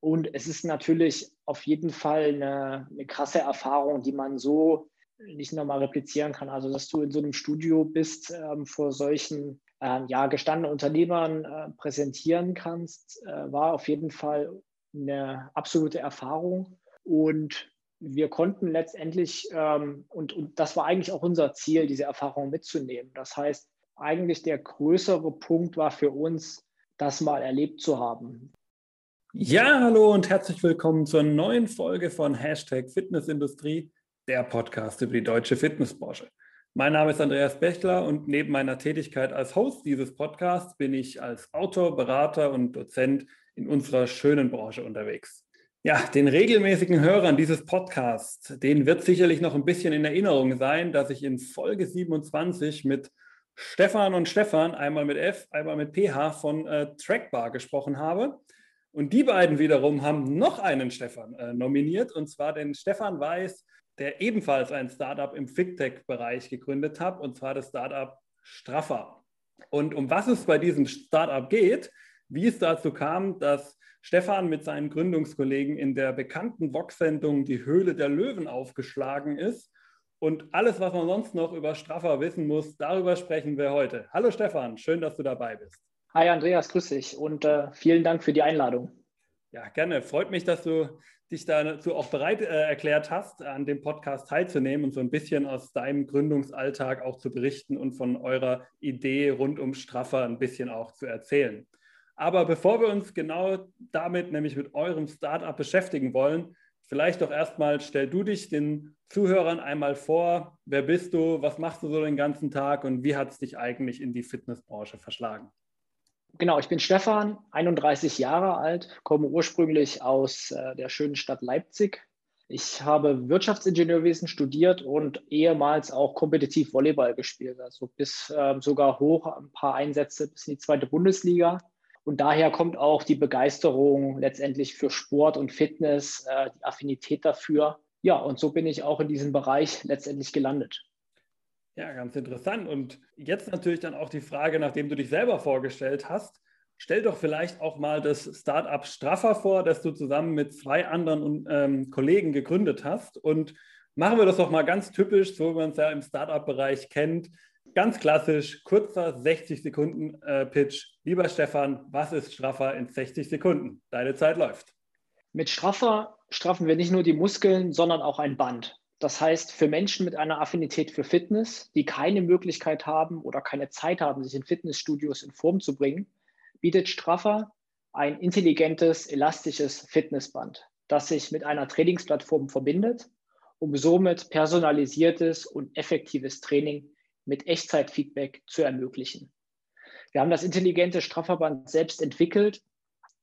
Und es ist natürlich auf jeden Fall eine, eine krasse Erfahrung, die man so nicht nochmal replizieren kann. Also, dass du in so einem Studio bist, ähm, vor solchen ähm, ja, gestandenen Unternehmern äh, präsentieren kannst, äh, war auf jeden Fall eine absolute Erfahrung. Und wir konnten letztendlich, ähm, und, und das war eigentlich auch unser Ziel, diese Erfahrung mitzunehmen. Das heißt, eigentlich der größere Punkt war für uns, das mal erlebt zu haben. Ja, hallo und herzlich willkommen zur neuen Folge von Hashtag Fitnessindustrie, der Podcast über die deutsche Fitnessbranche. Mein Name ist Andreas Bechler und neben meiner Tätigkeit als Host dieses Podcasts bin ich als Autor, Berater und Dozent in unserer schönen Branche unterwegs. Ja, den regelmäßigen Hörern dieses Podcasts, denen wird sicherlich noch ein bisschen in Erinnerung sein, dass ich in Folge 27 mit Stefan und Stefan, einmal mit F, einmal mit PH von äh, Trackbar gesprochen habe. Und die beiden wiederum haben noch einen Stefan äh, nominiert, und zwar den Stefan Weiß, der ebenfalls ein Startup im FigTech-Bereich gegründet hat, und zwar das Startup Straffer. Und um was es bei diesem Startup geht, wie es dazu kam, dass Stefan mit seinen Gründungskollegen in der bekannten Vox-Sendung Die Höhle der Löwen aufgeschlagen ist. Und alles, was man sonst noch über Straffer wissen muss, darüber sprechen wir heute. Hallo Stefan, schön, dass du dabei bist. Hi Andreas, grüß dich und äh, vielen Dank für die Einladung. Ja, gerne. Freut mich, dass du dich dazu auch bereit äh, erklärt hast, an dem Podcast teilzunehmen und so ein bisschen aus deinem Gründungsalltag auch zu berichten und von eurer Idee rund um Straffer ein bisschen auch zu erzählen. Aber bevor wir uns genau damit, nämlich mit eurem Startup beschäftigen wollen, vielleicht doch erstmal stell du dich den Zuhörern einmal vor. Wer bist du? Was machst du so den ganzen Tag? Und wie hat es dich eigentlich in die Fitnessbranche verschlagen? Genau, ich bin Stefan, 31 Jahre alt, komme ursprünglich aus äh, der schönen Stadt Leipzig. Ich habe Wirtschaftsingenieurwesen studiert und ehemals auch kompetitiv Volleyball gespielt, also bis äh, sogar hoch ein paar Einsätze bis in die zweite Bundesliga. Und daher kommt auch die Begeisterung letztendlich für Sport und Fitness, äh, die Affinität dafür. Ja, und so bin ich auch in diesem Bereich letztendlich gelandet. Ja, ganz interessant. Und jetzt natürlich dann auch die Frage, nachdem du dich selber vorgestellt hast, stell doch vielleicht auch mal das Startup Straffer vor, das du zusammen mit zwei anderen ähm, Kollegen gegründet hast. Und machen wir das doch mal ganz typisch, so wie man es ja im Startup-Bereich kennt. Ganz klassisch, kurzer 60 Sekunden äh, Pitch. Lieber Stefan, was ist Straffer in 60 Sekunden? Deine Zeit läuft. Mit Straffer straffen wir nicht nur die Muskeln, sondern auch ein Band. Das heißt, für Menschen mit einer Affinität für Fitness, die keine Möglichkeit haben oder keine Zeit haben, sich in Fitnessstudios in Form zu bringen, bietet Straffer ein intelligentes, elastisches Fitnessband, das sich mit einer Trainingsplattform verbindet, um somit personalisiertes und effektives Training mit Echtzeitfeedback zu ermöglichen. Wir haben das intelligente Strafverband selbst entwickelt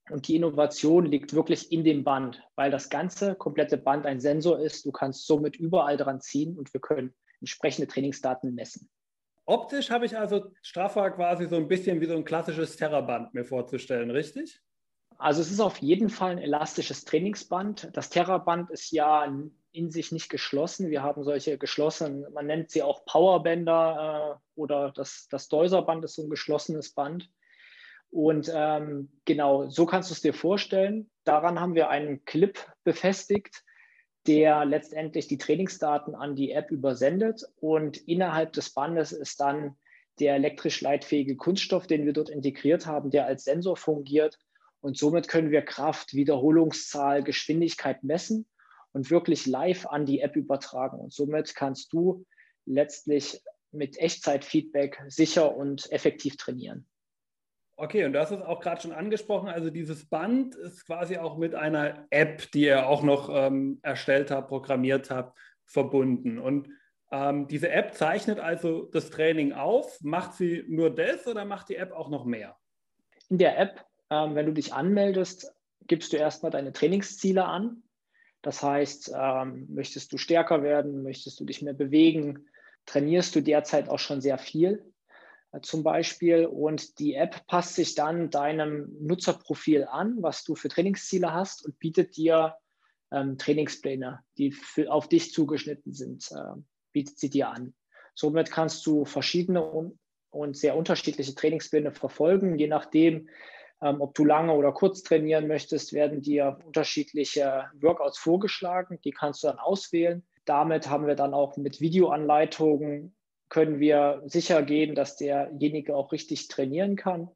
und die Innovation liegt wirklich in dem Band, weil das ganze komplette Band ein Sensor ist. Du kannst somit überall dran ziehen und wir können entsprechende Trainingsdaten messen. Optisch habe ich also Straffer quasi so ein bisschen wie so ein klassisches Terraband mir vorzustellen, richtig? Also es ist auf jeden Fall ein elastisches Trainingsband. Das Terraband ist ja in sich nicht geschlossen. Wir haben solche geschlossenen, man nennt sie auch Powerbänder äh, oder das, das Deuserband ist so ein geschlossenes Band. Und ähm, genau, so kannst du es dir vorstellen. Daran haben wir einen Clip befestigt, der letztendlich die Trainingsdaten an die App übersendet. Und innerhalb des Bandes ist dann der elektrisch leitfähige Kunststoff, den wir dort integriert haben, der als Sensor fungiert. Und somit können wir Kraft, Wiederholungszahl, Geschwindigkeit messen und wirklich live an die App übertragen. Und somit kannst du letztlich mit Echtzeitfeedback sicher und effektiv trainieren. Okay, und du hast es auch gerade schon angesprochen. Also dieses Band ist quasi auch mit einer App, die ihr auch noch ähm, erstellt habt, programmiert habt, verbunden. Und ähm, diese App zeichnet also das Training auf. Macht sie nur das oder macht die App auch noch mehr? In der App, ähm, wenn du dich anmeldest, gibst du erstmal deine Trainingsziele an. Das heißt, ähm, möchtest du stärker werden, möchtest du dich mehr bewegen, trainierst du derzeit auch schon sehr viel zum Beispiel. Und die App passt sich dann deinem Nutzerprofil an, was du für Trainingsziele hast und bietet dir ähm, Trainingspläne, die für, auf dich zugeschnitten sind, äh, bietet sie dir an. Somit kannst du verschiedene und, und sehr unterschiedliche Trainingspläne verfolgen, je nachdem, Ähm, ob du lange oder kurz trainieren möchtest, werden dir unterschiedliche Workouts vorgeschlagen. Die kannst du dann auswählen. Damit haben wir dann auch mit Videoanleitungen können wir sicher gehen, dass derjenige auch richtig trainieren kann.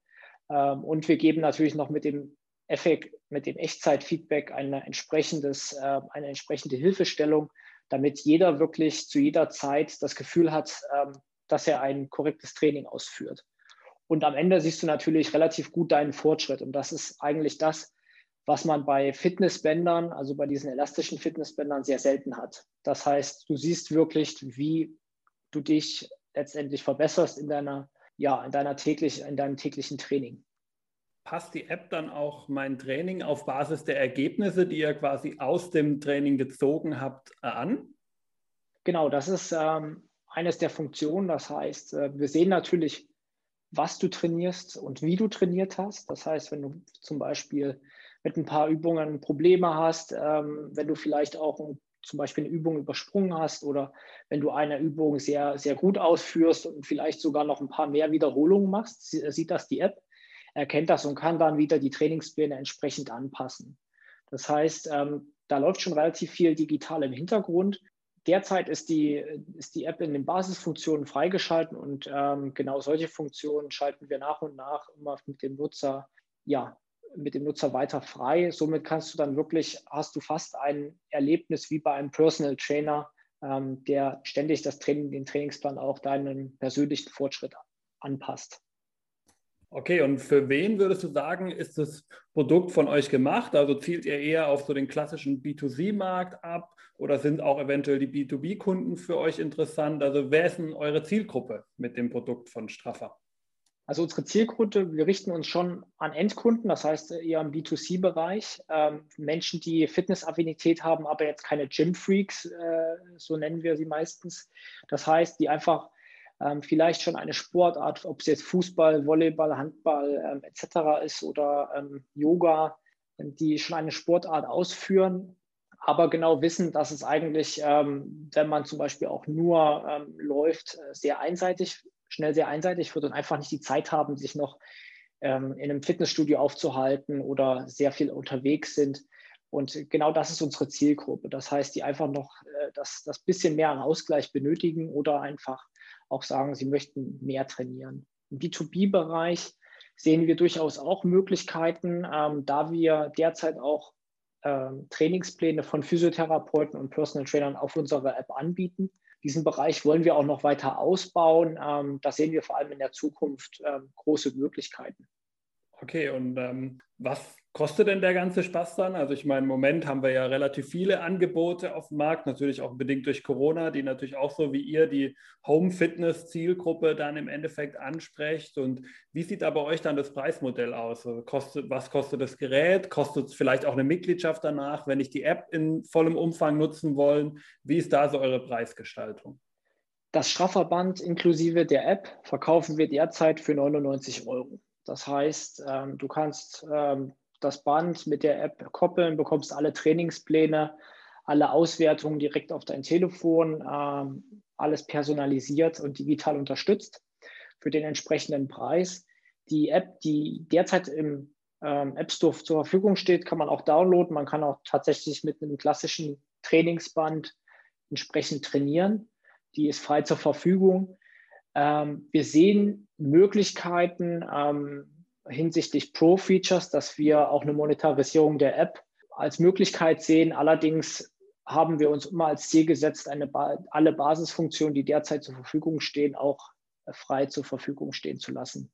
Ähm, und wir geben natürlich noch mit dem Effekt, mit dem Echtzeitfeedback eine, entsprechendes, äh, eine entsprechende Hilfestellung, damit jeder wirklich zu jeder Zeit das Gefühl hat, ähm, dass er ein korrektes Training ausführt. Und am Ende siehst du natürlich relativ gut deinen Fortschritt. Und das ist eigentlich das, was man bei Fitnessbändern, also bei diesen elastischen Fitnessbändern, sehr selten hat. Das heißt, du siehst wirklich, wie du dich letztendlich verbesserst in deiner, ja, in deiner täglich, in deinem täglichen Training. Passt die App dann auch mein Training auf Basis der Ergebnisse, die ihr quasi aus dem Training gezogen habt, an? Genau, das ist ähm, eines der Funktionen. Das heißt, äh, wir sehen natürlich, was du trainierst und wie du trainiert hast. Das heißt, wenn du zum Beispiel mit ein paar Übungen Probleme hast, ähm, wenn du vielleicht auch ein zum Beispiel eine Übung übersprungen hast oder wenn du eine Übung sehr, sehr gut ausführst und vielleicht sogar noch ein paar mehr Wiederholungen machst, sieht das die App, erkennt das und kann dann wieder die Trainingspläne entsprechend anpassen. Das heißt, ähm, da läuft schon relativ viel digital im Hintergrund. Derzeit ist die, ist die App in den Basisfunktionen freigeschalten und ähm, genau solche Funktionen schalten wir nach und nach immer mit dem Nutzer ja, mit dem Nutzer weiter frei. Somit kannst du dann wirklich, hast du fast ein Erlebnis wie bei einem Personal Trainer, ähm, der ständig das Training, den Trainingsplan auch deinen persönlichen Fortschritt anpasst. Okay, und für wen würdest du sagen, ist das Produkt von euch gemacht? Also zielt ihr eher auf so den klassischen B2C-Markt ab oder sind auch eventuell die B2B-Kunden für euch interessant? Also wer ist denn eure Zielgruppe mit dem Produkt von Straffer? Also unsere Zielgruppe, wir richten uns schon an Endkunden, das heißt eher im B2C-Bereich. Ähm, Menschen, die Fitnessaffinität haben, aber jetzt keine Gym-Freaks, äh, so nennen wir sie meistens. Das heißt, die einfach ähm, vielleicht schon eine Sportart, ob es jetzt Fußball, Volleyball, Handball ähm, etc. ist oder ähm, Yoga, die schon eine Sportart ausführen, aber genau wissen, dass es eigentlich, ähm, wenn man zum Beispiel auch nur ähm, läuft, äh, sehr einseitig schnell sehr einseitig wird und einfach nicht die Zeit haben, sich noch ähm, in einem Fitnessstudio aufzuhalten oder sehr viel unterwegs sind. Und genau das ist unsere Zielgruppe. Das heißt, die einfach noch äh, das, das bisschen mehr Ausgleich benötigen oder einfach auch sagen, sie möchten mehr trainieren. Im B2B-Bereich sehen wir durchaus auch Möglichkeiten, ähm, da wir derzeit auch ähm, Trainingspläne von Physiotherapeuten und Personal Trainern auf unserer App anbieten. Diesen Bereich wollen wir auch noch weiter ausbauen. Ähm, da sehen wir vor allem in der Zukunft ähm, große Möglichkeiten. Okay, und ähm, was kostet denn der ganze Spaß dann? Also ich meine, im Moment haben wir ja relativ viele Angebote auf dem Markt, natürlich auch bedingt durch Corona, die natürlich auch so wie ihr die Home-Fitness-Zielgruppe dann im Endeffekt ansprecht. Und wie sieht da bei euch dann das Preismodell aus? Also kostet, was kostet das Gerät? Kostet es vielleicht auch eine Mitgliedschaft danach, wenn ich die App in vollem Umfang nutzen wollen? Wie ist da so eure Preisgestaltung? Das Strafverband inklusive der App verkaufen wir derzeit für 99 Euro. Das heißt, ähm, du kannst ähm, das Band mit der App koppeln, bekommst alle Trainingspläne, alle Auswertungen direkt auf dein Telefon, ähm, alles personalisiert und digital unterstützt für den entsprechenden Preis. Die App, die derzeit im ähm, App Store zur Verfügung steht, kann man auch downloaden. Man kann auch tatsächlich mit einem klassischen Trainingsband entsprechend trainieren. Die ist frei zur Verfügung. Ähm, wir sehen Möglichkeiten, ähm, hinsichtlich Pro-Features, dass wir auch eine Monetarisierung der App als Möglichkeit sehen. Allerdings haben wir uns immer als Ziel gesetzt, ba alle Basisfunktionen, die derzeit zur Verfügung stehen, auch frei zur Verfügung stehen zu lassen.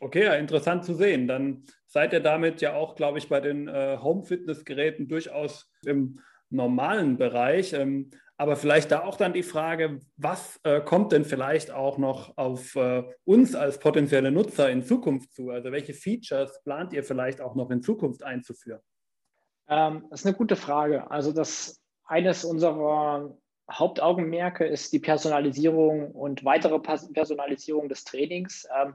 Okay, ja, interessant zu sehen. Dann seid ihr damit ja auch, glaube ich, bei den äh, Home-Fitness-Geräten durchaus im normalen Bereich. Ähm, aber vielleicht da auch dann die Frage, was äh, kommt denn vielleicht auch noch auf äh, uns als potenzielle Nutzer in Zukunft zu? Also welche Features plant ihr vielleicht auch noch in Zukunft einzuführen? Ähm, das ist eine gute Frage. Also das eines unserer Hauptaugenmerke ist die Personalisierung und weitere Personalisierung des Trainings. Ähm,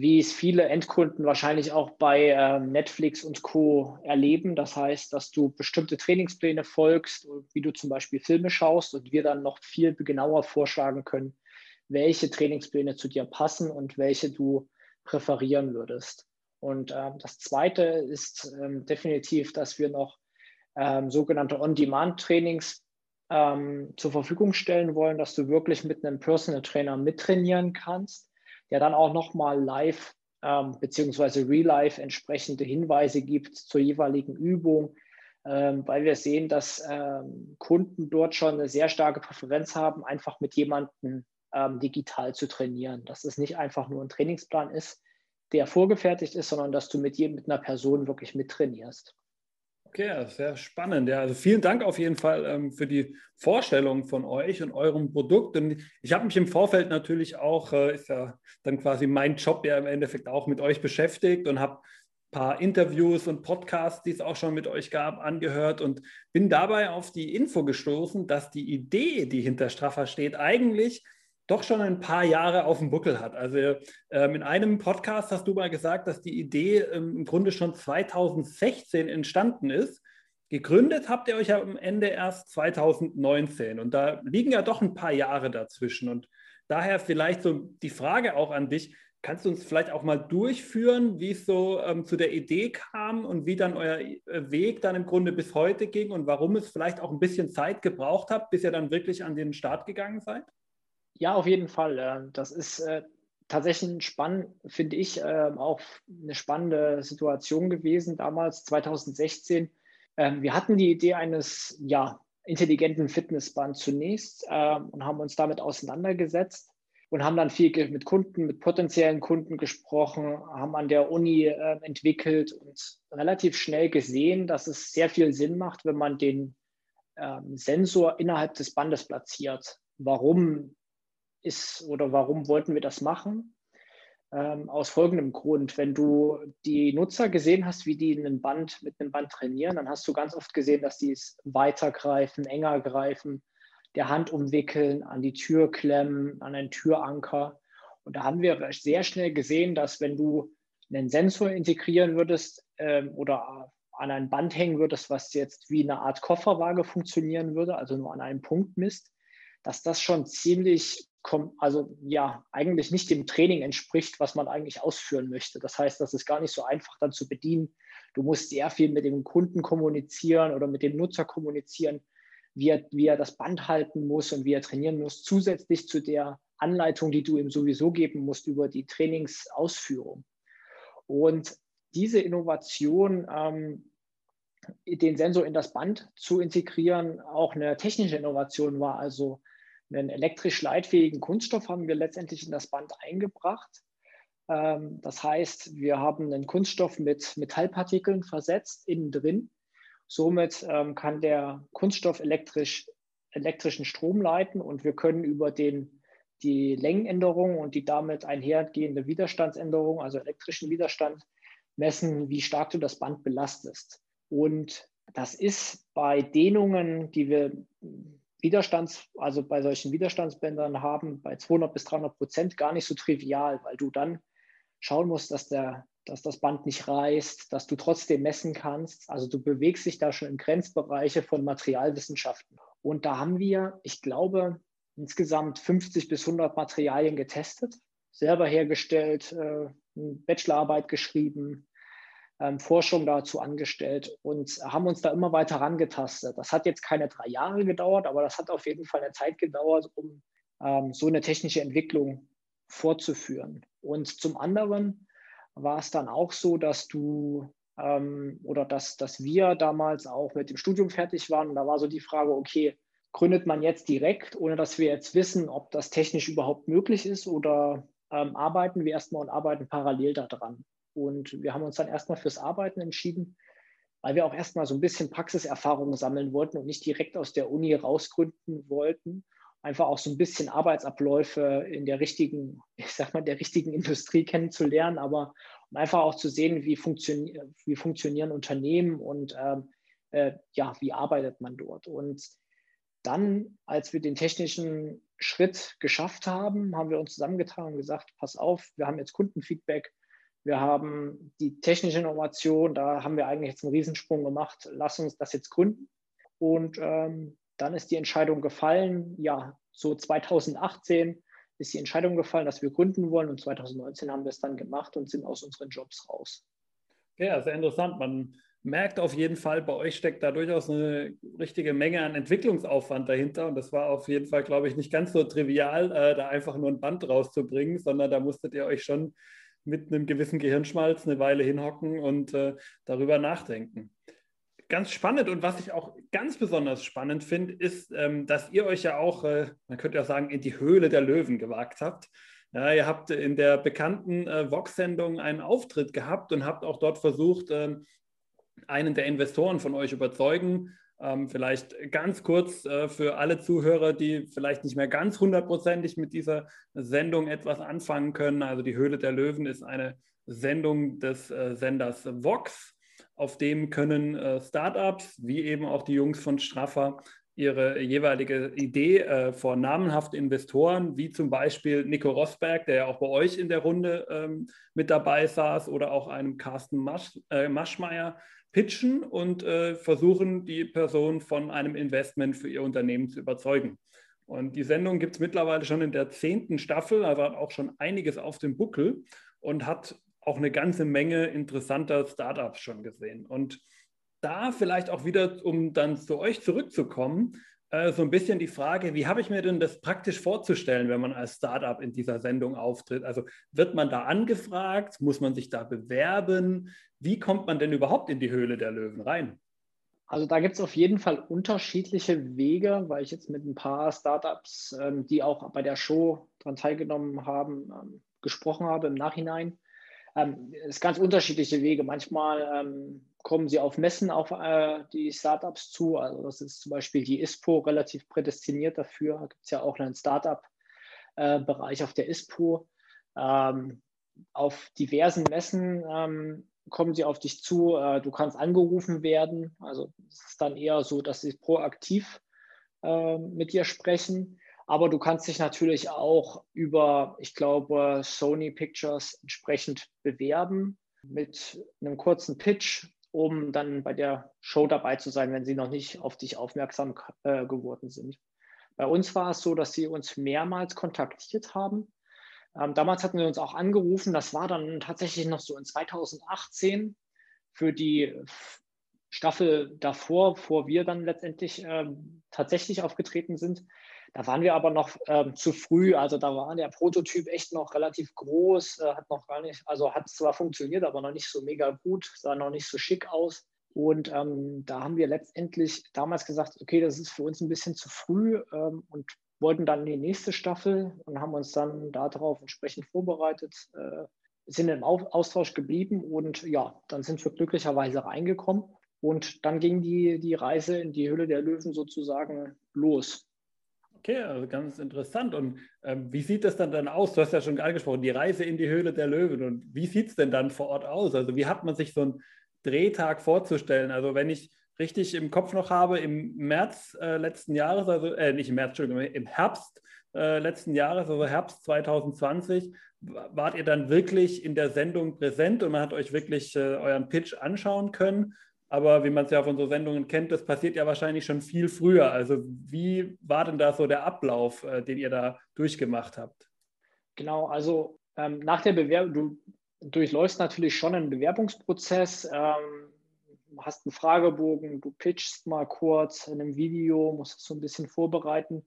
wie es viele Endkunden wahrscheinlich auch bei ähm, Netflix und Co. erleben. Das heißt, dass du bestimmte Trainingspläne folgst, wie du zum Beispiel Filme schaust und wir dann noch viel genauer vorschlagen können, welche Trainingspläne zu dir passen und welche du präferieren würdest. Und ähm, das Zweite ist ähm, definitiv, dass wir noch ähm, sogenannte On-Demand-Trainings ähm, zur Verfügung stellen wollen, dass du wirklich mit einem Personal Trainer mittrainieren kannst, der dann auch nochmal live ähm, beziehungsweise real-life entsprechende Hinweise gibt zur jeweiligen Übung, ähm, weil wir sehen, dass ähm, Kunden dort schon eine sehr starke Präferenz haben, einfach mit jemandem ähm, digital zu trainieren. Dass es nicht einfach nur ein Trainingsplan ist, der vorgefertigt ist, sondern dass du mit jedem, mit einer Person wirklich mittrainierst. Okay, sehr spannend. Ja, also vielen Dank auf jeden Fall ähm, für die Vorstellung von euch und eurem Produkt. Und ich habe mich im Vorfeld natürlich auch, äh, ist ja dann quasi mein Job ja im Endeffekt auch mit euch beschäftigt und habe ein paar Interviews und Podcasts, die es auch schon mit euch gab, angehört und bin dabei auf die Info gestoßen, dass die Idee, die hinter Straffer steht, eigentlich doch schon ein paar Jahre auf dem Buckel hat. Also ähm, in einem Podcast hast du mal gesagt, dass die Idee ähm, im Grunde schon 2016 entstanden ist. Gegründet habt ihr euch ja am Ende erst 2019 und da liegen ja doch ein paar Jahre dazwischen. Und daher vielleicht so die Frage auch an dich, kannst du uns vielleicht auch mal durchführen, wie es so ähm, zu der Idee kam und wie dann euer äh, Weg dann im Grunde bis heute ging und warum es vielleicht auch ein bisschen Zeit gebraucht habt, bis ihr dann wirklich an den Start gegangen seid? Ja, auf jeden Fall. Das ist äh, tatsächlich spannend, finde ich, ähm, auch eine spannende Situation gewesen damals, 2016. Ähm, wir hatten die Idee eines ja, intelligenten Fitnessbands zunächst ähm, und haben uns damit auseinandergesetzt und haben dann viel mit Kunden, mit potenziellen Kunden gesprochen, haben an der Uni entwickelt und relativ schnell gesehen, dass es sehr viel Sinn macht, wenn man den Sensor innerhalb des Bandes platziert. Warum ist oder warum wollten wir das machen? Ähm, aus folgendem Grund. Wenn du die Nutzer gesehen hast, wie die in einem Band, mit einem Band trainieren, dann hast du ganz oft gesehen, dass die es weiter greifen, enger greifen, der Hand umwickeln, an die Tür klemmen, an einen Türanker. Und da haben wir sehr schnell gesehen, dass wenn du einen Sensor integrieren würdest ähm, oder an ein Band hängen würdest, was jetzt wie eine Art Kofferwaage funktionieren würde, also nur an einem Punkt misst, dass das schon ziemlich also ja, eigentlich nicht dem Training entspricht, was man eigentlich ausführen möchte. Das heißt, das ist gar nicht so einfach dann zu bedienen. Du musst sehr viel mit dem Kunden kommunizieren oder mit dem Nutzer kommunizieren, wie er, wie er das Band halten muss und wie er trainieren muss, zusätzlich zu der Anleitung, die du ihm sowieso geben musst über die Trainingsausführung. Und diese Innovation, ähm, den Sensor in das Band zu integrieren, auch eine technische Innovation war. Also einen elektrisch leitfähigen Kunststoff haben wir letztendlich in das Band eingebracht. Ähm, das heißt, wir haben einen Kunststoff mit Metallpartikeln versetzt innen drin. Somit ähm, kann der Kunststoff elektrisch, elektrischen Strom leiten und wir können über den, die Längenänderung und die damit einhergehende Widerstandsänderung, also elektrischen Widerstand, messen, wie stark du das Band belastest. Und das ist bei Dehnungen, die wir Widerstands, also bei solchen Widerstandsbändern haben, bei 200 bis 300 Prozent gar nicht so trivial, weil du dann schauen musst, dass, der, dass das Band nicht reißt, dass du trotzdem messen kannst. Also du bewegst dich da schon in Grenzbereiche von Materialwissenschaften. Und da haben wir, ich glaube, insgesamt 50 bis 100 Materialien getestet, selber hergestellt, äh, eine Bachelorarbeit geschrieben, ähm, Forschung dazu angestellt und haben uns da immer weiter rangetastet. Das hat jetzt keine drei Jahre gedauert, aber das hat auf jeden Fall eine Zeit gedauert, um ähm, so eine technische Entwicklung fortzuführen. Und zum anderen war es dann auch so, dass du ähm, oder dass, dass wir damals auch mit dem Studium fertig waren. Da war so die Frage, okay, gründet man jetzt direkt, ohne dass wir jetzt wissen, ob das technisch überhaupt möglich ist oder ähm, arbeiten wir erstmal und arbeiten parallel daran. Und wir haben uns dann erstmal fürs Arbeiten entschieden, weil wir auch erstmal so ein bisschen Praxiserfahrung sammeln wollten und nicht direkt aus der Uni rausgründen wollten. Einfach auch so ein bisschen Arbeitsabläufe in der richtigen, ich sag mal, der richtigen Industrie kennenzulernen, aber um einfach auch zu sehen, wie, funktioni wie funktionieren Unternehmen und ähm, äh, ja, wie arbeitet man dort. Und dann, als wir den technischen Schritt geschafft haben, haben wir uns zusammengetan und gesagt, pass auf, wir haben jetzt Kundenfeedback, wir haben die technische Innovation, da haben wir eigentlich jetzt einen Riesensprung gemacht. Lass uns das jetzt gründen. Und ähm, dann ist die Entscheidung gefallen, ja, so 2018 ist die Entscheidung gefallen, dass wir gründen wollen und 2019 haben wir es dann gemacht und sind aus unseren Jobs raus. Ja, sehr interessant. Man merkt auf jeden Fall, bei euch steckt da durchaus eine richtige Menge an Entwicklungsaufwand dahinter. Und das war auf jeden Fall, glaube ich, nicht ganz so trivial, äh, da einfach nur ein Band rauszubringen, sondern da musstet ihr euch schon mit einem gewissen Gehirnschmalz eine Weile hinhocken und äh, darüber nachdenken. Ganz spannend und was ich auch ganz besonders spannend finde, ist, ähm, dass ihr euch ja auch, äh, man könnte ja sagen, in die Höhle der Löwen gewagt habt. Ja, ihr habt in der bekannten äh, Vox-Sendung einen Auftritt gehabt und habt auch dort versucht, ähm, einen der Investoren von euch überzeugen. Ähm, vielleicht ganz kurz äh, für alle Zuhörer, die vielleicht nicht mehr ganz hundertprozentig mit dieser Sendung etwas anfangen können. Also die Höhle der Löwen ist eine Sendung des äh, Senders Vox. Auf dem können äh, Startups, wie eben auch die Jungs von Straffer, ihre jeweilige Idee äh, vor namenhaften Investoren, wie zum Beispiel Nico Rosberg, der ja auch bei euch in der Runde ähm, mit dabei saß, oder auch einem Carsten Masch, äh, Maschmeyer, pitchen und äh, versuchen, die Person von einem Investment für ihr Unternehmen zu überzeugen. Und die Sendung gibt es mittlerweile schon in der zehnten Staffel, also hat auch schon einiges auf dem Buckel und hat auch eine ganze Menge interessanter Startups schon gesehen. Und da vielleicht auch wieder, um dann zu euch zurückzukommen, äh, so ein bisschen die Frage, wie habe ich mir denn das praktisch vorzustellen, wenn man als Startup in dieser Sendung auftritt? Also wird man da angefragt? Muss man sich da bewerben? Wie kommt man denn überhaupt in die Höhle der Löwen rein? Also da gibt es auf jeden Fall unterschiedliche Wege, weil ich jetzt mit ein paar Startups, ähm, die auch bei der Show daran teilgenommen haben, ähm, gesprochen habe im Nachhinein. Ähm, es sind ganz unterschiedliche Wege. Manchmal ähm, kommen sie auf Messen auf äh, die Startups zu. Also das ist zum Beispiel die ISPO relativ prädestiniert dafür. Da gibt es ja auch einen Startup-Bereich äh, auf der ISPO. Ähm, auf diversen Messen ähm, kommen sie auf dich zu. Äh, du kannst angerufen werden. Also es ist dann eher so, dass sie proaktiv äh, mit dir sprechen. Aber du kannst dich natürlich auch über, ich glaube, Sony Pictures entsprechend bewerben mit einem kurzen Pitch um dann bei der Show dabei zu sein, wenn sie noch nicht auf dich aufmerksam äh, geworden sind. Bei uns war es so, dass sie uns mehrmals kontaktiert haben. Ähm, damals hatten wir uns auch angerufen. Das war dann tatsächlich noch so in 2018 für die Staffel davor, bevor wir dann letztendlich ähm, tatsächlich aufgetreten sind. Da waren wir aber noch ähm, zu früh. Also da war der Prototyp echt noch relativ groß, äh, hat noch gar nicht, also hat zwar funktioniert, aber noch nicht so mega gut, sah noch nicht so schick aus. Und ähm, da haben wir letztendlich damals gesagt, okay, das ist für uns ein bisschen zu früh ähm, und wollten dann die nächste Staffel und haben uns dann darauf entsprechend vorbereitet, äh, sind im Austausch geblieben und ja, dann sind wir glücklicherweise reingekommen. Und dann ging die, die Reise in die Hülle der Löwen sozusagen los. Okay, also ganz interessant. Und ähm, wie sieht das dann, dann aus? Du hast ja schon angesprochen, die Reise in die Höhle der Löwen. Und wie sieht es denn dann vor Ort aus? Also wie hat man sich so einen Drehtag vorzustellen? Also wenn ich richtig im Kopf noch habe, im März äh, letzten Jahres, also äh, nicht im März, Entschuldigung, im Herbst äh, letzten Jahres, also Herbst 2020, wart ihr dann wirklich in der Sendung präsent und man hat euch wirklich äh, euren Pitch anschauen können? Aber wie man es ja von so Sendungen kennt, das passiert ja wahrscheinlich schon viel früher. Also wie war denn da so der Ablauf, äh, den ihr da durchgemacht habt? Genau, also ähm, nach der Bewerbung, du durchläufst natürlich schon einen Bewerbungsprozess, ähm, hast einen Fragebogen, du pitchst mal kurz in einem Video, musst es so ein bisschen vorbereiten.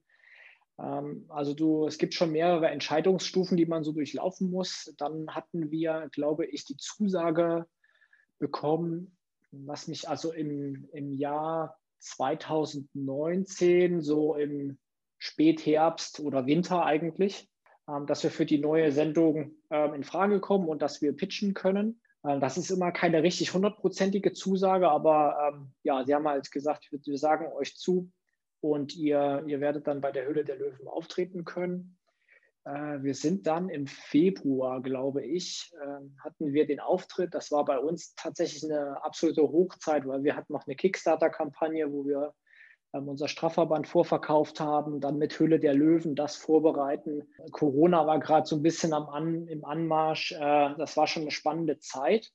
Ähm, also du, es gibt schon mehrere Entscheidungsstufen, die man so durchlaufen muss. Dann hatten wir, glaube ich, die Zusage bekommen, was mich also im, im Jahr 2019, so im Spätherbst oder Winter eigentlich, ähm, dass wir für die neue Sendung ähm, in Frage kommen und dass wir pitchen können. Das ist immer keine richtig hundertprozentige Zusage, aber ähm, ja, Sie haben halt gesagt, wir sagen euch zu und ihr, ihr werdet dann bei der Höhle der Löwen auftreten können. Äh, wir sind dann im Februar, glaube ich, ähm, hatten wir den Auftritt. Das war bei uns tatsächlich eine absolute Hochzeit, weil wir hatten noch eine Kickstarter-Kampagne, wo wir ähm, unser Strafverband vorverkauft haben, dann mit Hülle der Löwen das vorbereiten. Corona war gerade so ein bisschen am An, im Anmarsch. Äh, das war schon eine spannende Zeit.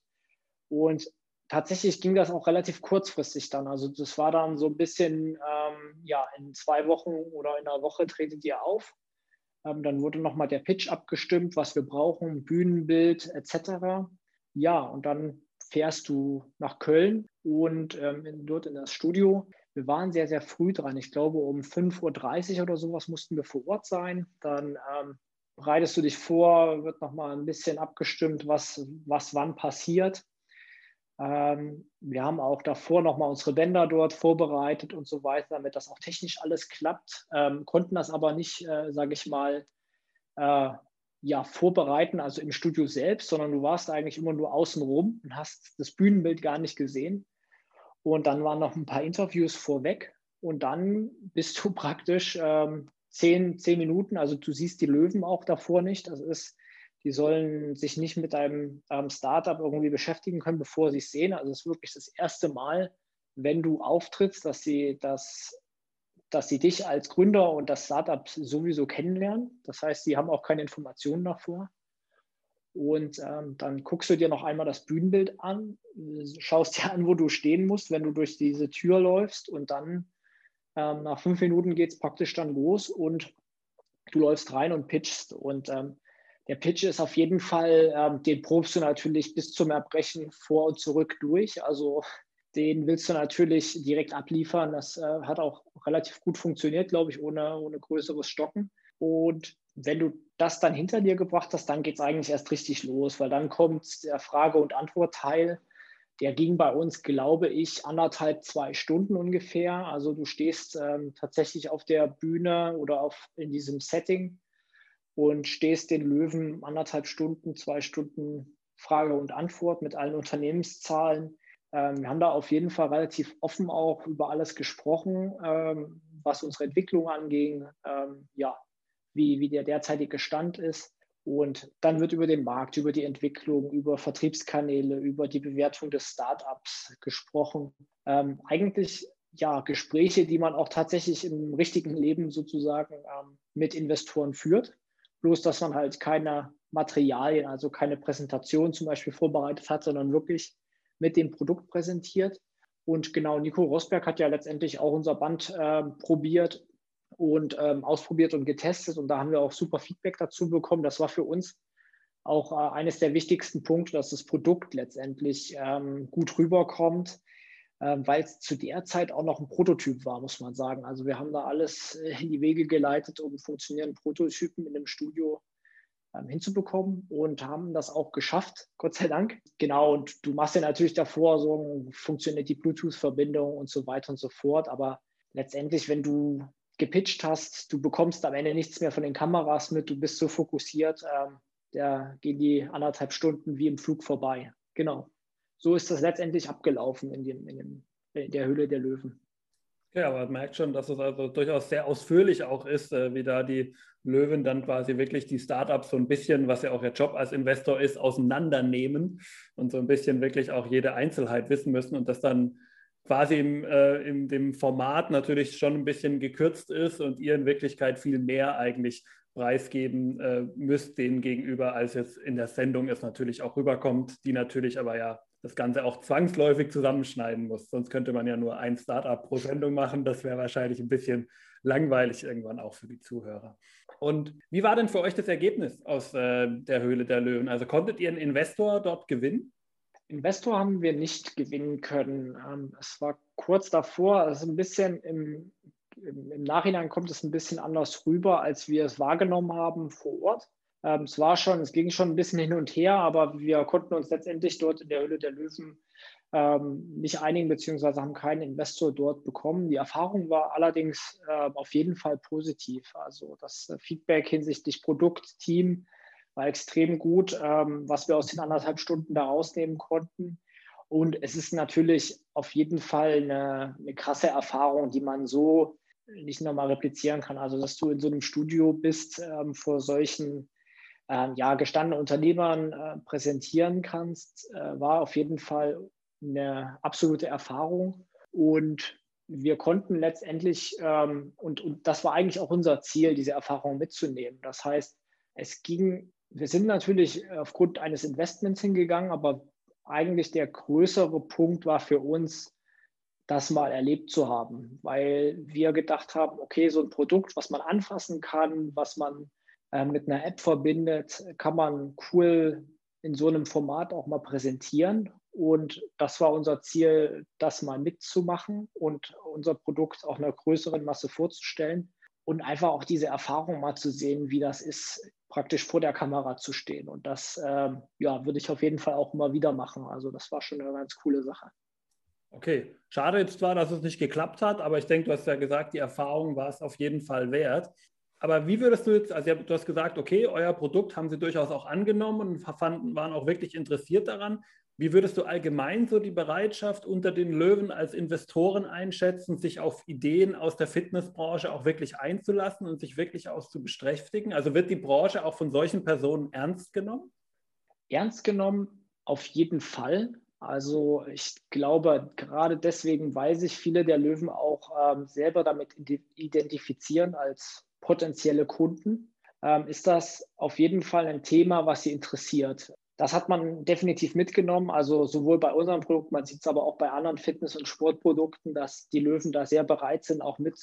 Und tatsächlich ging das auch relativ kurzfristig dann. Also das war dann so ein bisschen, ähm, ja, in zwei Wochen oder in einer Woche tretet ihr auf. Ähm, dann wurde nochmal der Pitch abgestimmt, was wir brauchen, Bühnenbild etc. Ja, und dann fährst du nach Köln und ähm, dort in das Studio. Wir waren sehr, sehr früh dran. Ich glaube, um 5.30 Uhr oder sowas mussten wir vor Ort sein. Dann ähm, bereitest du dich vor, wird nochmal ein bisschen abgestimmt, was, was wann passiert. Ähm, wir haben auch davor nochmal unsere Bänder dort vorbereitet und so weiter, damit das auch technisch alles klappt. Ähm, konnten das aber nicht, äh, sage ich mal, äh, ja, vorbereiten, also im Studio selbst, sondern du warst eigentlich immer nur außenrum und hast das Bühnenbild gar nicht gesehen. Und dann waren noch ein paar Interviews vorweg und dann bist du praktisch ähm, zehn, zehn Minuten, also du siehst die Löwen auch davor nicht. Das ist die sollen sich nicht mit einem ähm, Startup irgendwie beschäftigen können, bevor sie es sehen. Also es ist wirklich das erste Mal, wenn du auftrittst, dass sie das dass sie dich als Gründer und das Startup sowieso kennenlernen. Das heißt, sie haben auch keine Informationen davor. Und ähm, dann guckst du dir noch einmal das Bühnenbild an, schaust dir an, wo du stehen musst, wenn du durch diese Tür läufst. Und dann ähm, nach fünf Minuten geht es praktisch dann los und du läufst rein und pitchst. Und ähm, der Pitch ist auf jeden Fall, ähm, den probst du natürlich bis zum Erbrechen vor und zurück durch. Also den willst du natürlich direkt abliefern. Das äh, hat auch relativ gut funktioniert, glaube ich, ohne, ohne größeres Stocken. Und wenn du das dann hinter dir gebracht hast, dann geht es eigentlich erst richtig los, weil dann kommt der Frage- und Antwortteil. Der ging bei uns, glaube ich, anderthalb, zwei Stunden ungefähr. Also du stehst ähm, tatsächlich auf der Bühne oder auf, in diesem Setting und stehst den Löwen anderthalb Stunden, zwei Stunden Frage und Antwort mit allen Unternehmenszahlen. Ähm, wir haben da auf jeden Fall relativ offen auch über alles gesprochen, ähm, was unsere Entwicklung anging, ähm, ja, wie, wie der derzeitige Stand ist. Und dann wird über den Markt, über die Entwicklung, über Vertriebskanäle, über die Bewertung des Startups gesprochen. Ähm, eigentlich ja Gespräche, die man auch tatsächlich im richtigen Leben sozusagen ähm, mit Investoren führt. Bloß, dass man halt keine Materialien, also keine Präsentation zum Beispiel vorbereitet hat, sondern wirklich mit dem Produkt präsentiert. Und genau, Nico Rosberg hat ja letztendlich auch unser Band äh, probiert und ähm, ausprobiert und getestet. Und da haben wir auch super Feedback dazu bekommen. Das war für uns auch äh, eines der wichtigsten Punkte, dass das Produkt letztendlich ähm, gut rüberkommt, weil es zu der Zeit auch noch ein Prototyp war, muss man sagen. Also wir haben da alles äh, in die Wege geleitet, um funktionierende Prototypen in einem Studio ähm, hinzubekommen und haben das auch geschafft, Gott sei Dank. Genau, und du machst ja natürlich davor so, funktioniert die Bluetooth-Verbindung und so weiter und so fort. Aber letztendlich, wenn du gepitcht hast, du bekommst am Ende nichts mehr von den Kameras mit, du bist so fokussiert, ähm, da gehen die anderthalb Stunden wie im Flug vorbei. Genau so ist das letztendlich abgelaufen in, dem, in, dem, in der Höhle der Löwen. Ja, aber man merkt schon, dass es also durchaus sehr ausführlich auch ist, äh, wie da die Löwen dann quasi wirklich die Startups so ein bisschen, was ja auch ihr Job als Investor ist, auseinandernehmen und so ein bisschen wirklich auch jede Einzelheit wissen müssen und das dann quasi im, äh, in dem Format natürlich schon ein bisschen gekürzt ist und ihr in Wirklichkeit viel mehr eigentlich preisgeben äh, müsst denen gegenüber, als jetzt in der Sendung es natürlich auch rüberkommt, die natürlich aber ja das Ganze auch zwangsläufig zusammenschneiden muss. Sonst könnte man ja nur ein Startup pro Sendung machen. Das wäre wahrscheinlich ein bisschen langweilig irgendwann auch für die Zuhörer. Und wie war denn für euch das Ergebnis aus äh, der Höhle der Löwen? Also konntet ihr einen Investor dort gewinnen? Investor haben wir nicht gewinnen können. Ähm, es war kurz davor, also ein bisschen im, im, im Nachhinein kommt es ein bisschen anders rüber, als wir es wahrgenommen haben vor Ort. Ähm, es war schon, es ging schon ein bisschen hin und her, aber wir konnten uns letztendlich dort in der Höhle der Löwen ähm, nicht einigen, beziehungsweise haben keinen Investor dort bekommen. Die Erfahrung war allerdings äh, auf jeden Fall positiv. Also das äh, Feedback hinsichtlich Produkt, Team war extrem gut, ähm, was wir aus den anderthalb Stunden da rausnehmen konnten. Und es ist natürlich auf jeden Fall eine, eine krasse Erfahrung, die man so nicht nochmal replizieren kann. Also, dass du in so einem Studio bist ähm, vor solchen ähm, ja, gestandene Unternehmern äh, präsentieren kannst, äh, war auf jeden Fall eine absolute Erfahrung. Und wir konnten letztendlich, ähm, und, und das war eigentlich auch unser Ziel, diese Erfahrung mitzunehmen. Das heißt, es ging, wir sind natürlich aufgrund eines Investments hingegangen, aber eigentlich der größere Punkt war für uns, das mal erlebt zu haben, weil wir gedacht haben, okay, so ein Produkt, was man anfassen kann, was man mit einer App verbindet, kann man cool in so einem Format auch mal präsentieren. Und das war unser Ziel, das mal mitzumachen und unser Produkt auch einer größeren Masse vorzustellen und einfach auch diese Erfahrung mal zu sehen, wie das ist, praktisch vor der Kamera zu stehen. Und das ähm, ja, würde ich auf jeden Fall auch immer wieder machen. Also das war schon eine ganz coole Sache. Okay, schade jetzt zwar, dass es nicht geklappt hat, aber ich denke, du hast ja gesagt, die Erfahrung war es auf jeden Fall wert. Aber wie würdest du jetzt, also du hast gesagt, okay, euer Produkt haben sie durchaus auch angenommen und fanden, waren auch wirklich interessiert daran. Wie würdest du allgemein so die Bereitschaft unter den Löwen als Investoren einschätzen, sich auf Ideen aus der Fitnessbranche auch wirklich einzulassen und sich wirklich auch zu beschäftigen? Also wird die Branche auch von solchen Personen ernst genommen? Ernst genommen auf jeden Fall. Also ich glaube, gerade deswegen, weil sich viele der Löwen auch ähm, selber damit identifizieren als potenzielle Kunden, ähm, ist das auf jeden Fall ein Thema, was sie interessiert. Das hat man definitiv mitgenommen, also sowohl bei unserem Produkt, man sieht es aber auch bei anderen Fitness- und Sportprodukten, dass die Löwen da sehr bereit sind, auch mit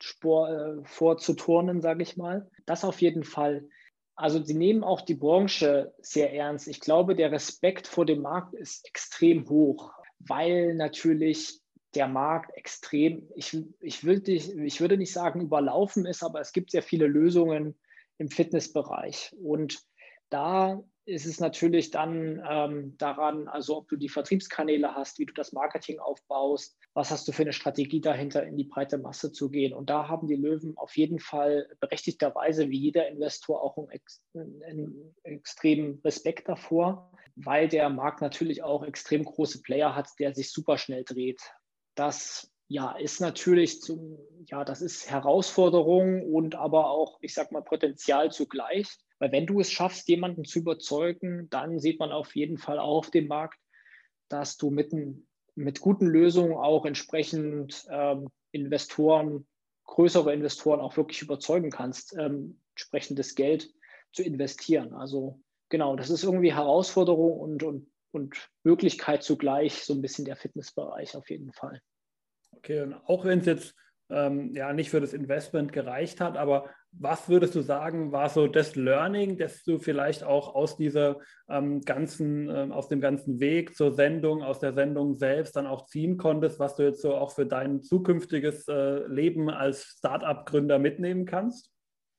Sport äh, vorzuturnen, sage ich mal. Das auf jeden Fall. Also sie nehmen auch die Branche sehr ernst. Ich glaube, der Respekt vor dem Markt ist extrem hoch, weil natürlich der Markt extrem, ich, ich, will ich würde nicht sagen überlaufen ist, aber es gibt sehr viele Lösungen im Fitnessbereich. Und da ist es natürlich dann ähm, daran, also ob du die Vertriebskanäle hast, wie du das Marketing aufbaust, was hast du für eine Strategie dahinter, in die breite Masse zu gehen. Und da haben die Löwen auf jeden Fall berechtigterweise, wie jeder Investor, auch einen, einen extremen Respekt davor, weil der Markt natürlich auch extrem große Player hat, der sich super schnell dreht. Das ja, ist natürlich zum, ja, das ist Herausforderung und aber auch, ich sag mal, Potenzial zugleich. Weil wenn du es schaffst, jemanden zu überzeugen, dann sieht man auf jeden Fall auch auf dem Markt, dass du mit, mit guten Lösungen auch entsprechend ähm, Investoren, größere Investoren auch wirklich überzeugen kannst, ähm, entsprechendes Geld zu investieren. Also genau, das ist irgendwie Herausforderung und, und, und Möglichkeit zugleich, so ein bisschen der Fitnessbereich auf jeden Fall. Okay, und auch wenn es jetzt ähm, ja nicht für das Investment gereicht hat, aber was würdest du sagen, war so das Learning, das du vielleicht auch aus dieser ähm, ganzen, ähm, aus dem ganzen Weg zur Sendung, aus der Sendung selbst dann auch ziehen konntest, was du jetzt so auch für dein zukünftiges äh, Leben als Startup-Gründer mitnehmen kannst?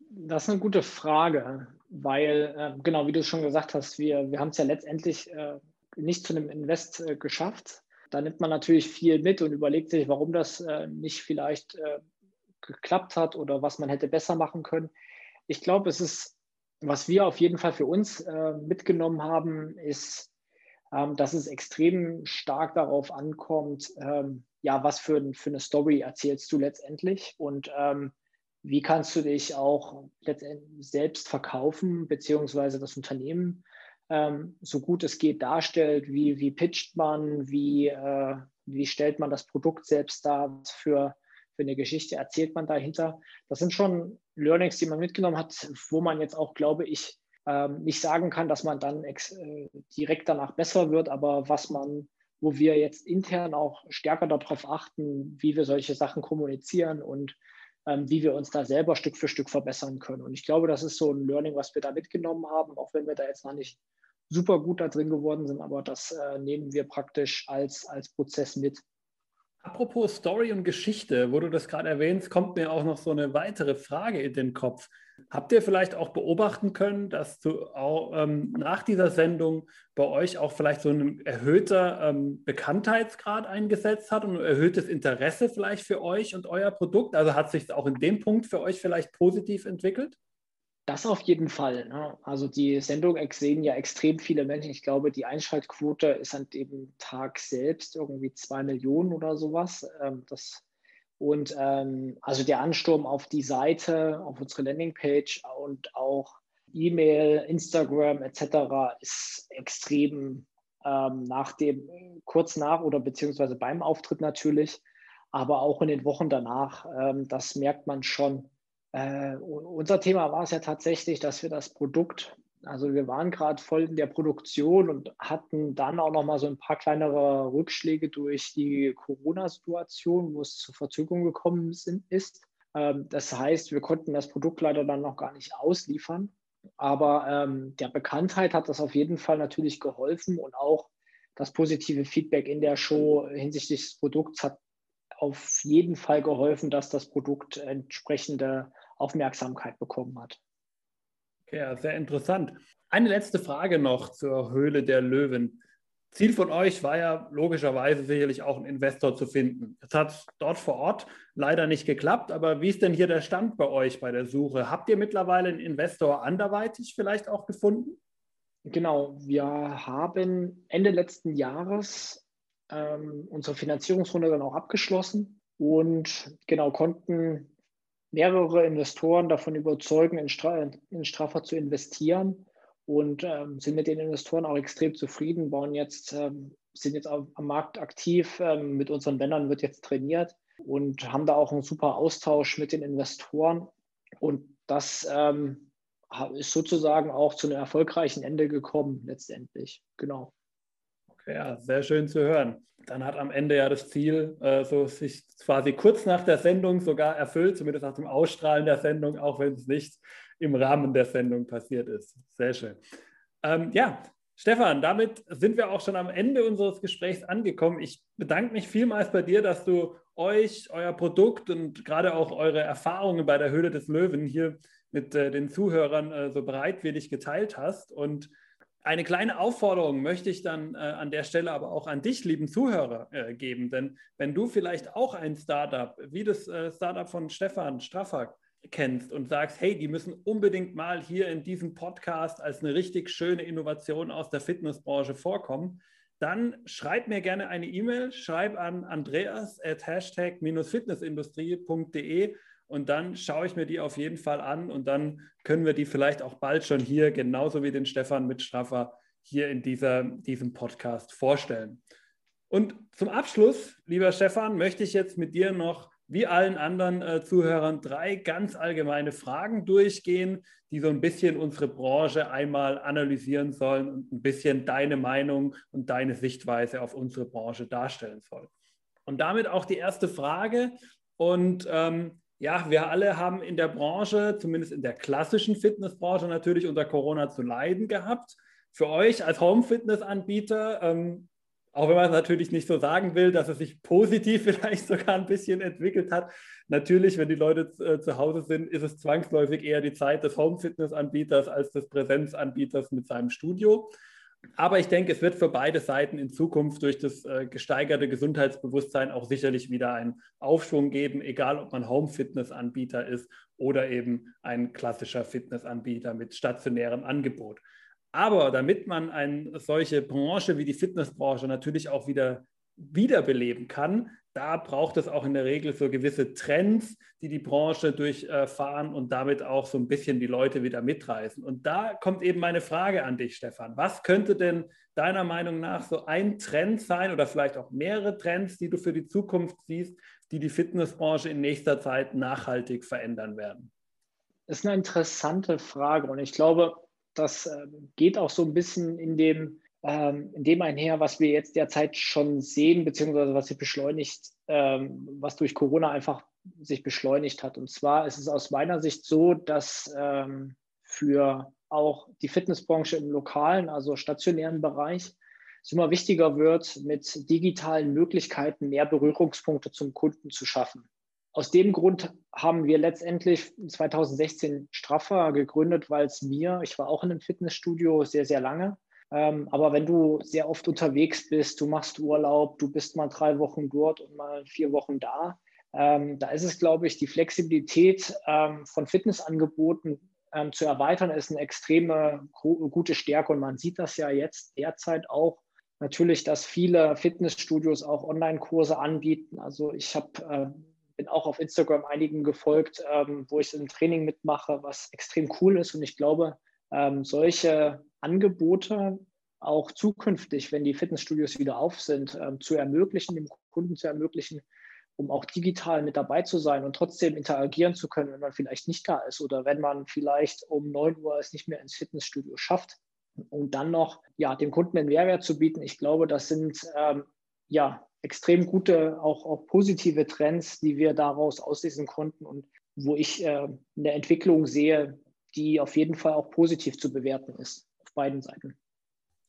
Das ist eine gute Frage, weil, äh, genau wie du schon gesagt hast, wir, wir haben es ja letztendlich äh, nicht zu einem Invest äh, geschafft. Da nimmt man natürlich viel mit und überlegt sich, warum das äh, nicht vielleicht äh, geklappt hat oder was man hätte besser machen können. Ich glaube, es ist, was wir auf jeden Fall für uns äh, mitgenommen haben, ist, ähm, dass es extrem stark darauf ankommt, ähm, ja, was für, für, eine Story erzählst du letztendlich und ähm, wie kannst du dich auch selbst verkaufen, beziehungsweise das Unternehmen ähm, so gut es geht darstellt, wie, wie pitcht man, wie, äh, wie stellt man das Produkt selbst dar, für für eine Geschichte erzählt man dahinter. Das sind schon Learnings, die man mitgenommen hat, wo man jetzt auch, glaube ich, ähm, nicht sagen kann, dass man dann äh, direkt danach besser wird, aber was man, wo wir jetzt intern auch stärker darauf achten, wie wir solche Sachen kommunizieren und ähm, wie wir uns da selber Stück für Stück verbessern können. Und ich glaube, das ist so ein Learning, was wir da mitgenommen haben, auch wenn wir da jetzt noch nicht super gut da drin geworden sind, aber das äh, nehmen wir praktisch als, als Prozess mit. Apropos Story und Geschichte, wo du das gerade erwähnst, kommt mir auch noch so eine weitere Frage in den Kopf. Habt ihr vielleicht auch beobachten können, dass du auch, ähm, nach dieser Sendung bei euch auch vielleicht so ein erhöhter ähm, Bekanntheitsgrad eingesetzt hat und ein erhöhtes Interesse vielleicht für euch und euer Produkt? Also hat sich auch in dem Punkt für euch vielleicht positiv entwickelt? Das auf jeden Fall. Ne? Also die Sendung sehen ja extrem viele Menschen. Ich glaube, die Einschaltquote ist an dem Tag selbst irgendwie zwei Millionen oder sowas. Ähm, das, und ähm, also der Ansturm auf die Seite, auf unsere Landingpage und auch E-Mail, Instagram etc. ist extrem ähm, nach dem, kurz nach oder beziehungsweise beim Auftritt natürlich, aber auch in den Wochen danach. Ähm, das merkt man schon äh, unser Thema war es ja tatsächlich, dass wir das Produkt, also wir waren gerade voll in der Produktion und hatten dann auch noch mal so ein paar kleinere Rückschläge durch die Corona-Situation, wo es zur Verzögerung gekommen sind, ist. Ähm, das heißt, wir konnten das Produkt leider dann noch gar nicht ausliefern. Aber ähm, der Bekanntheit hat das auf jeden Fall natürlich geholfen und auch das positive Feedback in der Show hinsichtlich des Produkts hat auf jeden Fall geholfen, dass das Produkt entsprechende Aufmerksamkeit bekommen hat. Ja, sehr interessant. Eine letzte Frage noch zur Höhle der Löwen. Ziel von euch war ja logischerweise sicherlich auch einen Investor zu finden. Es hat dort vor Ort leider nicht geklappt, aber wie ist denn hier der Stand bei euch bei der Suche? Habt ihr mittlerweile einen Investor anderweitig vielleicht auch gefunden? Genau, wir haben Ende letzten Jahres ähm, unsere Finanzierungsrunde dann auch abgeschlossen und genau konnten mehrere Investoren davon überzeugen, in, Stra in Straffer zu investieren und ähm, sind mit den Investoren auch extrem zufrieden, bauen jetzt, ähm, sind jetzt am Markt aktiv, ähm, mit unseren Bändern wird jetzt trainiert und haben da auch einen super Austausch mit den Investoren. Und das ähm, ist sozusagen auch zu einem erfolgreichen Ende gekommen, letztendlich. Genau. Okay, ja, sehr schön zu hören. Dann hat am Ende ja das Ziel, äh, so sich quasi kurz nach der Sendung sogar erfüllt, zumindest nach dem Ausstrahlen der Sendung, auch wenn es nicht im Rahmen der Sendung passiert ist. Sehr schön. Ähm, ja, Stefan, damit sind wir auch schon am Ende unseres Gesprächs angekommen. Ich bedanke mich vielmals bei dir, dass du euch, euer Produkt und gerade auch eure Erfahrungen bei der Höhle des Löwen hier mit äh, den Zuhörern äh, so bereitwillig geteilt hast. Und eine kleine Aufforderung möchte ich dann äh, an der Stelle aber auch an dich, lieben Zuhörer, äh, geben. Denn wenn du vielleicht auch ein Startup, wie das äh, Startup von Stefan Straffak, kennst und sagst, hey, die müssen unbedingt mal hier in diesem Podcast als eine richtig schöne Innovation aus der Fitnessbranche vorkommen, dann schreib mir gerne eine E-Mail, schreib an andreas at hashtag-fitnessindustrie.de und dann schaue ich mir die auf jeden Fall an und dann können wir die vielleicht auch bald schon hier, genauso wie den Stefan Mitstraffer, hier in dieser, diesem Podcast vorstellen. Und zum Abschluss, lieber Stefan, möchte ich jetzt mit dir noch wie allen anderen äh, Zuhörern drei ganz allgemeine Fragen durchgehen, die so ein bisschen unsere Branche einmal analysieren sollen und ein bisschen deine Meinung und deine Sichtweise auf unsere Branche darstellen sollen. Und damit auch die erste Frage. Und ähm, ja, wir alle haben in der Branche, zumindest in der klassischen Fitnessbranche, natürlich unter Corona zu leiden gehabt. Für euch als Home-Fitness-Anbieter ähm, auch wenn man es natürlich nicht so sagen will, dass es sich positiv vielleicht sogar ein bisschen entwickelt hat. Natürlich, wenn die Leute äh, zu Hause sind, ist es zwangsläufig eher die Zeit des Home-Fitness-Anbieters als des Präsenzanbieters mit seinem Studio. Aber ich denke, es wird für beide Seiten in Zukunft durch das äh, gesteigerte Gesundheitsbewusstsein auch sicherlich wieder einen Aufschwung geben, egal ob man Home-Fitness-Anbieter ist oder eben ein klassischer Fitness-Anbieter mit stationärem Angebot. Aber damit man eine solche Branche wie die Fitnessbranche natürlich auch wieder wiederbeleben kann, da braucht es auch in der Regel so gewisse Trends, die die Branche durchfahren und damit auch so ein bisschen die Leute wieder mitreißen. Und da kommt eben meine Frage an dich, Stefan. Was könnte denn deiner Meinung nach so ein Trend sein oder vielleicht auch mehrere Trends, die du für die Zukunft siehst, die die Fitnessbranche in nächster Zeit nachhaltig verändern werden? Das ist eine interessante Frage und ich glaube, das ähm, geht auch so ein bisschen in dem, ähm, in dem einher, was wir jetzt derzeit schon sehen, beziehungsweise was sich beschleunigt, ähm, was durch Corona einfach sich beschleunigt hat. Und zwar ist es aus meiner Sicht so, dass für auch die Fitnessbranche im lokalen, also stationären Bereich, es immer wichtiger wird, mit digitalen Möglichkeiten mehr Berührungspunkte zum Kunden zu schaffen aus dem Grund haben wir letztendlich 2016 Straffer gegründet, weil es mir, ich war auch in einem Fitnessstudio sehr, sehr lange, ähm, aber wenn du sehr oft unterwegs bist, du machst Urlaub, du bist mal drei Wochen dort und mal vier Wochen da, ähm, da ist es, glaube ich, die Flexibilität ähm, von Fitnessangeboten ähm, zu erweitern, ist eine extreme gute Stärke und man sieht das ja jetzt derzeit auch natürlich, dass viele Fitnessstudios auch Online-Kurse anbieten. Also ich habe äh, bin auch auf Instagram einigen gefolgt, ähm, wo ich ein Training mitmache, was extrem cool ist. Und ich glaube, ähm, solche Angebote auch zukünftig, wenn die Fitnessstudios wieder auf sind, ähm, zu ermöglichen, dem Kunden zu ermöglichen, um auch digital mit dabei zu sein und trotzdem interagieren zu können, wenn man vielleicht nicht da ist oder wenn man vielleicht um 9 Uhr es nicht mehr ins Fitnessstudio schafft, um dann noch ja, dem Kunden einen Mehrwert zu bieten. Ich glaube, das sind ähm, ja extrem gute, auch, auch positive Trends, die wir daraus auslesen konnten und wo ich äh, eine Entwicklung sehe, die auf jeden Fall auch positiv zu bewerten ist, auf beiden Seiten.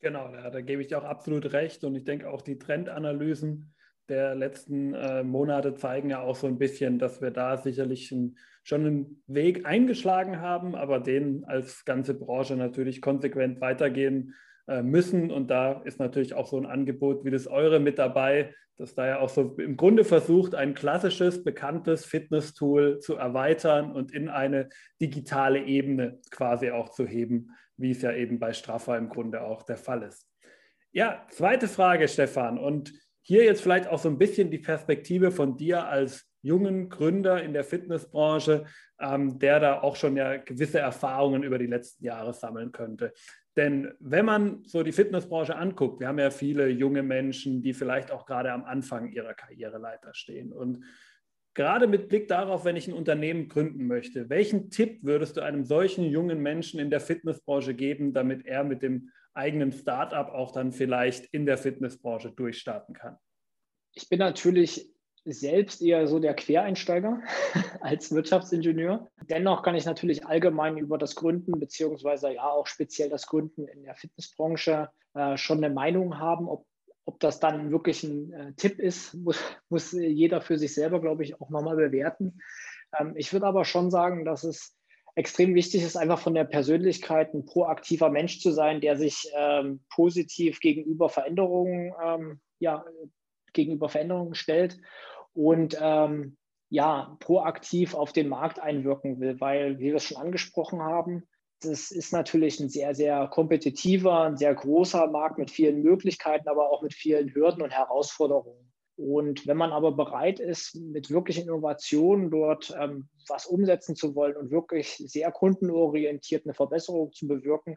Genau, da, da gebe ich dir auch absolut recht. Und ich denke auch die Trendanalysen der letzten äh, Monate zeigen ja auch so ein bisschen, dass wir da sicherlich ein, schon einen Weg eingeschlagen haben, aber den als ganze Branche natürlich konsequent weitergehen müssen. Und da ist natürlich auch so ein Angebot wie das eure mit dabei, das da ja auch so im Grunde versucht, ein klassisches, bekanntes Fitness-Tool zu erweitern und in eine digitale Ebene quasi auch zu heben, wie es ja eben bei Straffer im Grunde auch der Fall ist. Ja, zweite Frage, Stefan. Und hier jetzt vielleicht auch so ein bisschen die Perspektive von dir als jungen Gründer in der Fitnessbranche, ähm, der da auch schon ja gewisse Erfahrungen über die letzten Jahre sammeln könnte. Denn wenn man so die Fitnessbranche anguckt, wir haben ja viele junge Menschen, die vielleicht auch gerade am Anfang ihrer Karriereleiter stehen. Und gerade mit Blick darauf, wenn ich ein Unternehmen gründen möchte, welchen Tipp würdest du einem solchen jungen Menschen in der Fitnessbranche geben, damit er mit dem eigenen Startup auch dann vielleicht in der Fitnessbranche durchstarten kann? Ich bin natürlich selbst eher so der Quereinsteiger als Wirtschaftsingenieur. Dennoch kann ich natürlich allgemein über das Gründen beziehungsweise ja auch speziell das Gründen in der Fitnessbranche äh, schon eine Meinung haben. Ob, ob das dann wirklich ein äh, Tipp ist, muss, muss jeder für sich selber, glaube ich, auch nochmal bewerten. Ähm, ich würde aber schon sagen, dass es extrem wichtig ist, einfach von der Persönlichkeit ein proaktiver Mensch zu sein, der sich ähm, positiv gegenüber Veränderungen, ähm, ja, gegenüber Veränderungen stellt und ähm, ja, proaktiv auf den Markt einwirken will, weil, wie wir es schon angesprochen haben, das ist natürlich ein sehr, sehr kompetitiver, ein sehr großer Markt mit vielen Möglichkeiten, aber auch mit vielen Hürden und Herausforderungen. Und wenn man aber bereit ist, mit wirklichen Innovationen dort ähm, was umsetzen zu wollen und wirklich sehr kundenorientiert eine Verbesserung zu bewirken,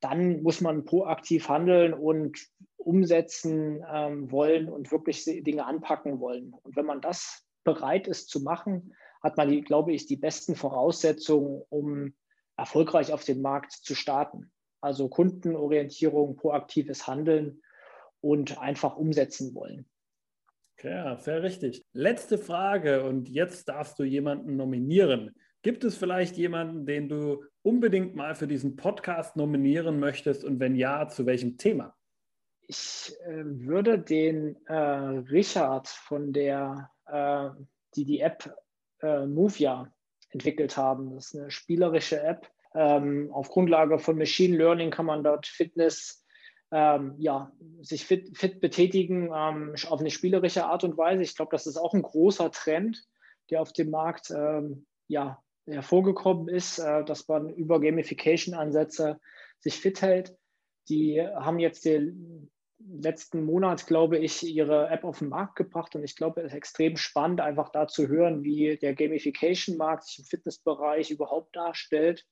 dann muss man proaktiv handeln und umsetzen ähm, wollen und wirklich Dinge anpacken wollen. Und wenn man das bereit ist zu machen, hat man, die, glaube ich, die besten Voraussetzungen, um erfolgreich auf den Markt zu starten. Also Kundenorientierung, proaktives Handeln und einfach umsetzen wollen. Ja, sehr richtig. Letzte Frage und jetzt darfst du jemanden nominieren. Gibt es vielleicht jemanden, den du unbedingt mal für diesen Podcast nominieren möchtest und wenn ja, zu welchem Thema? Ich äh, würde den äh, Richard von der, äh, die die App äh, Movia entwickelt haben. Das ist eine spielerische App. Ähm, auf Grundlage von Machine Learning kann man dort Fitness ähm, ja, sich fit, fit betätigen ähm, auf eine spielerische Art und Weise. Ich glaube, das ist auch ein großer Trend, der auf dem Markt ähm, ja, hervorgekommen ist, äh, dass man über Gamification-Ansätze sich fit hält. Die haben jetzt den letzten Monat, glaube ich, ihre App auf den Markt gebracht und ich glaube, es ist extrem spannend, einfach da zu hören, wie der Gamification-Markt sich im Fitnessbereich überhaupt darstellt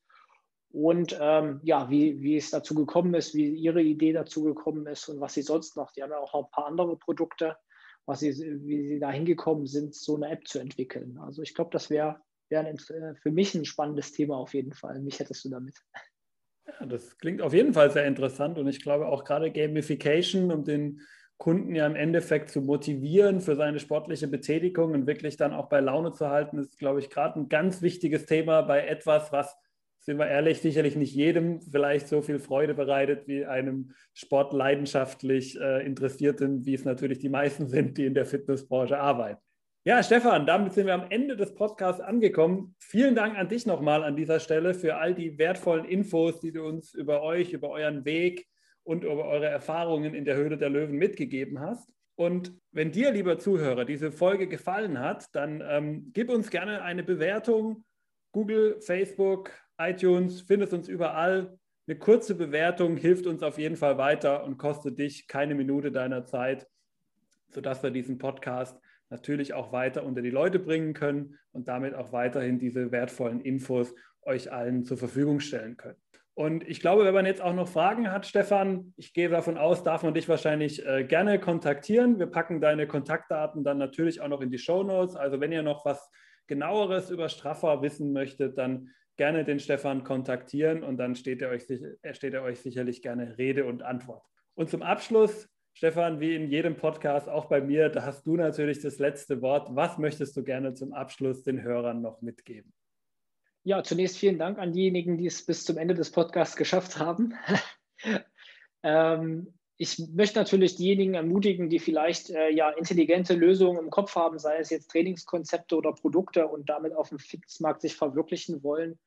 und ähm, ja, wie, wie es dazu gekommen ist, wie ihre Idee dazu gekommen ist und was sie sonst noch. Die haben ja auch ein paar andere Produkte, was sie, wie sie da hingekommen sind, so eine App zu entwickeln. Also ich glaube, das wäre wär äh, für mich ein spannendes Thema auf jeden Fall. Mich hättest du damit. Ja, das klingt auf jeden Fall sehr interessant und ich glaube auch gerade Gamification, um den Kunden ja im Endeffekt zu motivieren für seine sportliche Betätigung und wirklich dann auch bei Laune zu halten, ist, glaube ich, gerade ein ganz wichtiges Thema bei etwas, was sind wir ehrlich, sicherlich nicht jedem vielleicht so viel Freude bereitet wie einem sportleidenschaftlich äh, Interessierten, wie es natürlich die meisten sind, die in der Fitnessbranche arbeiten. Ja, Stefan, damit sind wir am Ende des Podcasts angekommen. Vielen Dank an dich nochmal an dieser Stelle für all die wertvollen Infos, die du uns über euch, über euren Weg und über eure Erfahrungen in der Höhle der Löwen mitgegeben hast. Und wenn dir, lieber Zuhörer, diese Folge gefallen hat, dann ähm, gib uns gerne eine Bewertung. Google, Facebook, iTunes, findest uns überall. Eine kurze Bewertung hilft uns auf jeden Fall weiter und kostet dich keine Minute deiner Zeit, sodass wir diesen Podcast natürlich auch weiter unter die Leute bringen können und damit auch weiterhin diese wertvollen Infos euch allen zur Verfügung stellen können. Und ich glaube, wenn man jetzt auch noch Fragen hat, Stefan, ich gehe davon aus, darf man dich wahrscheinlich äh, gerne kontaktieren. Wir packen deine Kontaktdaten dann natürlich auch noch in die Show Notes. Also wenn ihr noch was genaueres über Straffer wissen möchtet, dann gerne den Stefan kontaktieren und dann steht er euch, steht er euch sicherlich gerne Rede und Antwort. Und zum Abschluss Stefan, wie in jedem Podcast, auch bei mir, da hast du natürlich das letzte Wort. Was möchtest du gerne zum Abschluss den Hörern noch mitgeben? Ja, zunächst vielen Dank an diejenigen, die es bis zum Ende des Podcasts geschafft haben. ähm, ich möchte natürlich diejenigen ermutigen, die vielleicht äh, ja intelligente Lösungen im Kopf haben, sei es jetzt Trainingskonzepte oder Produkte und damit auf dem Fitnessmarkt sich verwirklichen wollen,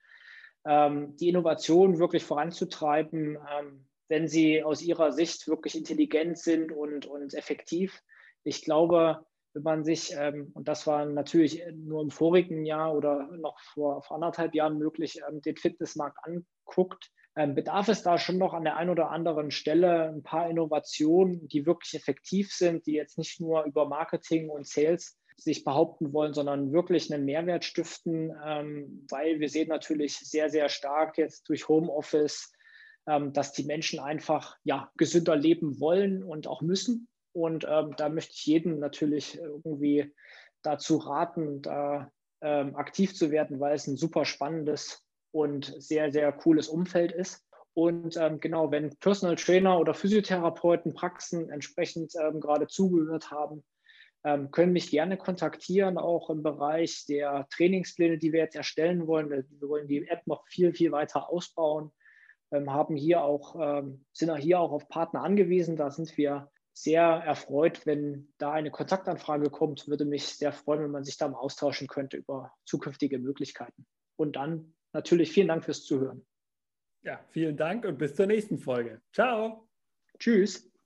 ähm, die Innovation wirklich voranzutreiben, ähm, wenn sie aus ihrer Sicht wirklich intelligent sind und, und effektiv. Ich glaube, wenn man sich, ähm, und das war natürlich nur im vorigen Jahr oder noch vor, vor anderthalb Jahren möglich, ähm, den Fitnessmarkt anguckt, ähm, bedarf es da schon noch an der einen oder anderen Stelle ein paar Innovationen, die wirklich effektiv sind, die jetzt nicht nur über Marketing und Sales sich behaupten wollen, sondern wirklich einen Mehrwert stiften, ähm, weil wir sehen natürlich sehr, sehr stark jetzt durch Homeoffice, dass die Menschen einfach ja, gesünder leben wollen und auch müssen. Und ähm, da möchte ich jeden natürlich irgendwie dazu raten, da ähm, aktiv zu werden, weil es ein super spannendes und sehr, sehr cooles Umfeld ist. Und ähm, genau, wenn Personal Trainer oder Physiotherapeuten Praxen entsprechend ähm, gerade zugehört haben, ähm, können mich gerne kontaktieren, auch im Bereich der Trainingspläne, die wir jetzt erstellen wollen. Wir wollen die App noch viel, viel weiter ausbauen ähm, haben hier auch, ähm, sind hier auch auf Partner angewiesen. Da sind wir sehr erfreut, wenn da eine Kontaktanfrage kommt. Würde mich sehr freuen, wenn man sich da mal austauschen könnte über zukünftige Möglichkeiten. Und dann natürlich vielen Dank fürs Zuhören. Ja, vielen Dank und bis zur nächsten Folge. Ciao. Tschüss.